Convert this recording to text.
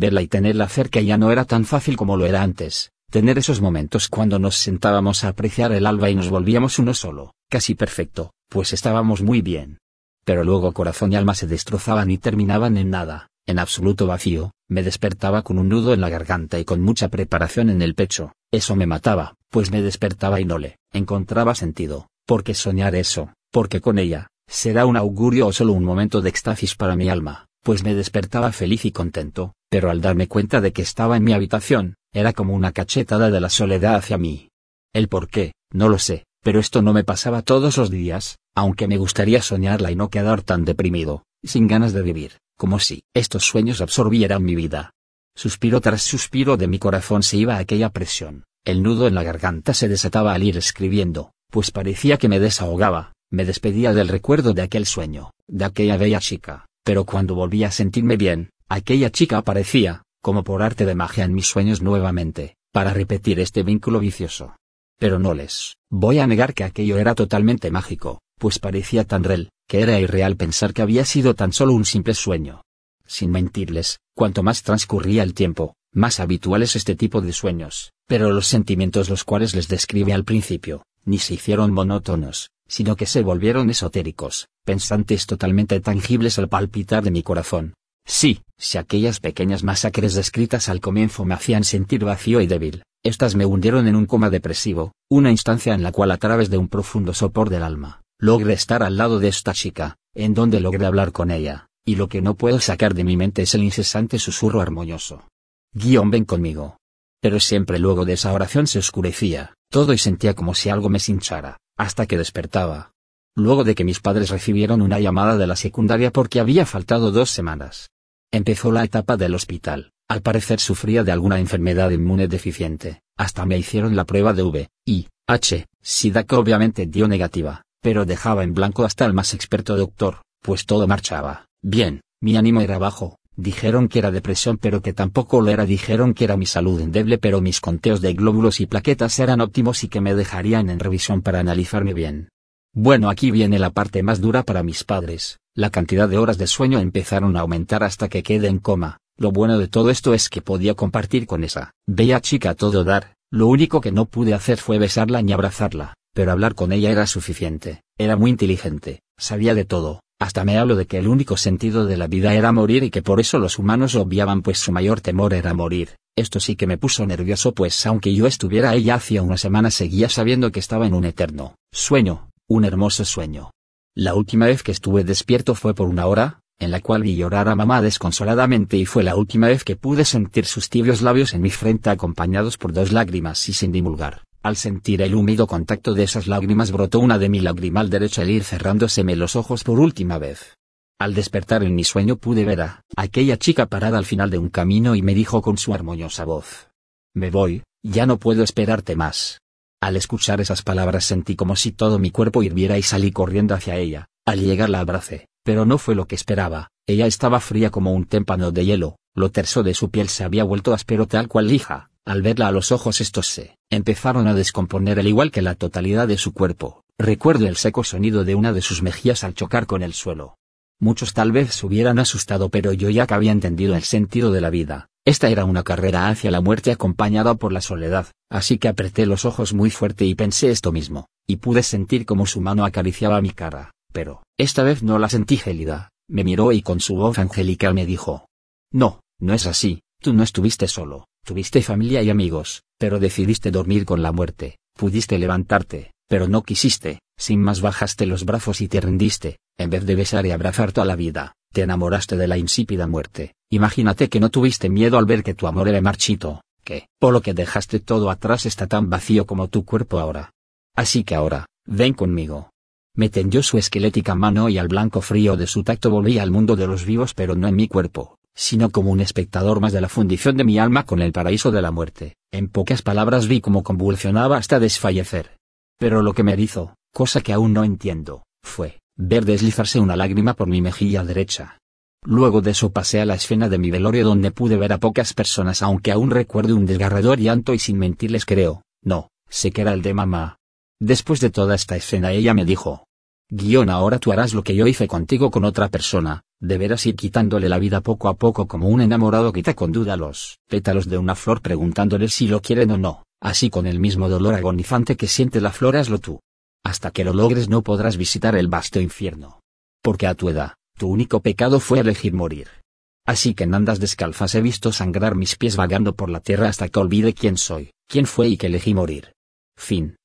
Verla y tenerla cerca ya no era tan fácil como lo era antes, tener esos momentos cuando nos sentábamos a apreciar el alba y nos volvíamos uno solo, casi perfecto, pues estábamos muy bien. Pero luego corazón y alma se destrozaban y terminaban en nada, en absoluto vacío, me despertaba con un nudo en la garganta y con mucha preparación en el pecho, eso me mataba, pues me despertaba y no le encontraba sentido, porque soñar eso, porque con ella, será un augurio o solo un momento de éxtasis para mi alma, pues me despertaba feliz y contento, pero al darme cuenta de que estaba en mi habitación, era como una cachetada de la soledad hacia mí. El por qué, no lo sé, pero esto no me pasaba todos los días, aunque me gustaría soñarla y no quedar tan deprimido, sin ganas de vivir, como si estos sueños absorbieran mi vida. Suspiro tras suspiro de mi corazón se iba aquella presión, el nudo en la garganta se desataba al ir escribiendo, pues parecía que me desahogaba, me despedía del recuerdo de aquel sueño, de aquella bella chica, pero cuando volví a sentirme bien, aquella chica aparecía, como por arte de magia en mis sueños nuevamente, para repetir este vínculo vicioso. Pero no les voy a negar que aquello era totalmente mágico, pues parecía tan real, que era irreal pensar que había sido tan solo un simple sueño. Sin mentirles, cuanto más transcurría el tiempo, más habitual es este tipo de sueños, pero los sentimientos los cuales les describe al principio, ni se hicieron monótonos, sino que se volvieron esotéricos, pensantes totalmente tangibles al palpitar de mi corazón. Sí, si aquellas pequeñas masacres descritas al comienzo me hacían sentir vacío y débil, estas me hundieron en un coma depresivo, una instancia en la cual a través de un profundo sopor del alma, logré estar al lado de esta chica, en donde logré hablar con ella, y lo que no puedo sacar de mi mente es el incesante susurro armonioso. Guión ven conmigo. Pero siempre luego de esa oración se oscurecía, todo y sentía como si algo me cinchara, hasta que despertaba. Luego de que mis padres recibieron una llamada de la secundaria porque había faltado dos semanas. Empezó la etapa del hospital, al parecer sufría de alguna enfermedad inmune deficiente, hasta me hicieron la prueba de V, I, H, SIDA que obviamente dio negativa, pero dejaba en blanco hasta el más experto doctor, pues todo marchaba, bien, mi ánimo era bajo, Dijeron que era depresión pero que tampoco lo era. Dijeron que era mi salud endeble pero mis conteos de glóbulos y plaquetas eran óptimos y que me dejarían en revisión para analizarme bien. Bueno aquí viene la parte más dura para mis padres, la cantidad de horas de sueño empezaron a aumentar hasta que quedé en coma, lo bueno de todo esto es que podía compartir con esa bella chica todo dar, lo único que no pude hacer fue besarla ni abrazarla, pero hablar con ella era suficiente, era muy inteligente, sabía de todo, hasta me hablo de que el único sentido de la vida era morir y que por eso los humanos obviaban pues su mayor temor era morir. Esto sí que me puso nervioso pues aunque yo estuviera ahí hacía una semana seguía sabiendo que estaba en un eterno sueño, un hermoso sueño. La última vez que estuve despierto fue por una hora, en la cual vi llorar a mamá desconsoladamente y fue la última vez que pude sentir sus tibios labios en mi frente acompañados por dos lágrimas y sin divulgar. Al sentir el húmedo contacto de esas lágrimas brotó una de mi lagrimal derecha al ir cerrándoseme los ojos por última vez. Al despertar en mi sueño pude ver a aquella chica parada al final de un camino y me dijo con su armoniosa voz. Me voy, ya no puedo esperarte más. Al escuchar esas palabras sentí como si todo mi cuerpo hirviera y salí corriendo hacia ella, al llegar la abracé, pero no fue lo que esperaba, ella estaba fría como un témpano de hielo, lo terso de su piel se había vuelto áspero tal cual lija, al verla a los ojos estos se empezaron a descomponer al igual que la totalidad de su cuerpo. Recuerdo el seco sonido de una de sus mejillas al chocar con el suelo. Muchos tal vez se hubieran asustado pero yo ya que había entendido el sentido de la vida. Esta era una carrera hacia la muerte acompañada por la soledad, así que apreté los ojos muy fuerte y pensé esto mismo, y pude sentir como su mano acariciaba mi cara, pero, esta vez no la sentí gélida, me miró y con su voz angelical me dijo. No, no es así, tú no estuviste solo, Tuviste familia y amigos, pero decidiste dormir con la muerte, pudiste levantarte, pero no quisiste, sin más bajaste los brazos y te rendiste, en vez de besar y abrazar toda la vida, te enamoraste de la insípida muerte, imagínate que no tuviste miedo al ver que tu amor era marchito, que, por lo que dejaste todo atrás está tan vacío como tu cuerpo ahora. Así que ahora, ven conmigo. Me tendió su esquelética mano y al blanco frío de su tacto volví al mundo de los vivos pero no en mi cuerpo, sino como un espectador más de la fundición de mi alma con el paraíso de la muerte. En pocas palabras vi cómo convulsionaba hasta desfallecer. Pero lo que me hizo, cosa que aún no entiendo, fue, ver deslizarse una lágrima por mi mejilla derecha. Luego de eso pasé a la escena de mi velorio donde pude ver a pocas personas aunque aún recuerdo un desgarrador llanto y sin mentirles creo, no, sé que era el de mamá. Después de toda esta escena ella me dijo, Guión ahora tú harás lo que yo hice contigo con otra persona, deberás ir quitándole la vida poco a poco como un enamorado quita con duda los pétalos de una flor preguntándole si lo quieren o no, así con el mismo dolor agonizante que siente la flor hazlo tú. Hasta que lo logres no podrás visitar el vasto infierno. Porque a tu edad, tu único pecado fue elegir morir. Así que en andas descalzas he visto sangrar mis pies vagando por la tierra hasta que olvide quién soy, quién fue y que elegí morir. Fin.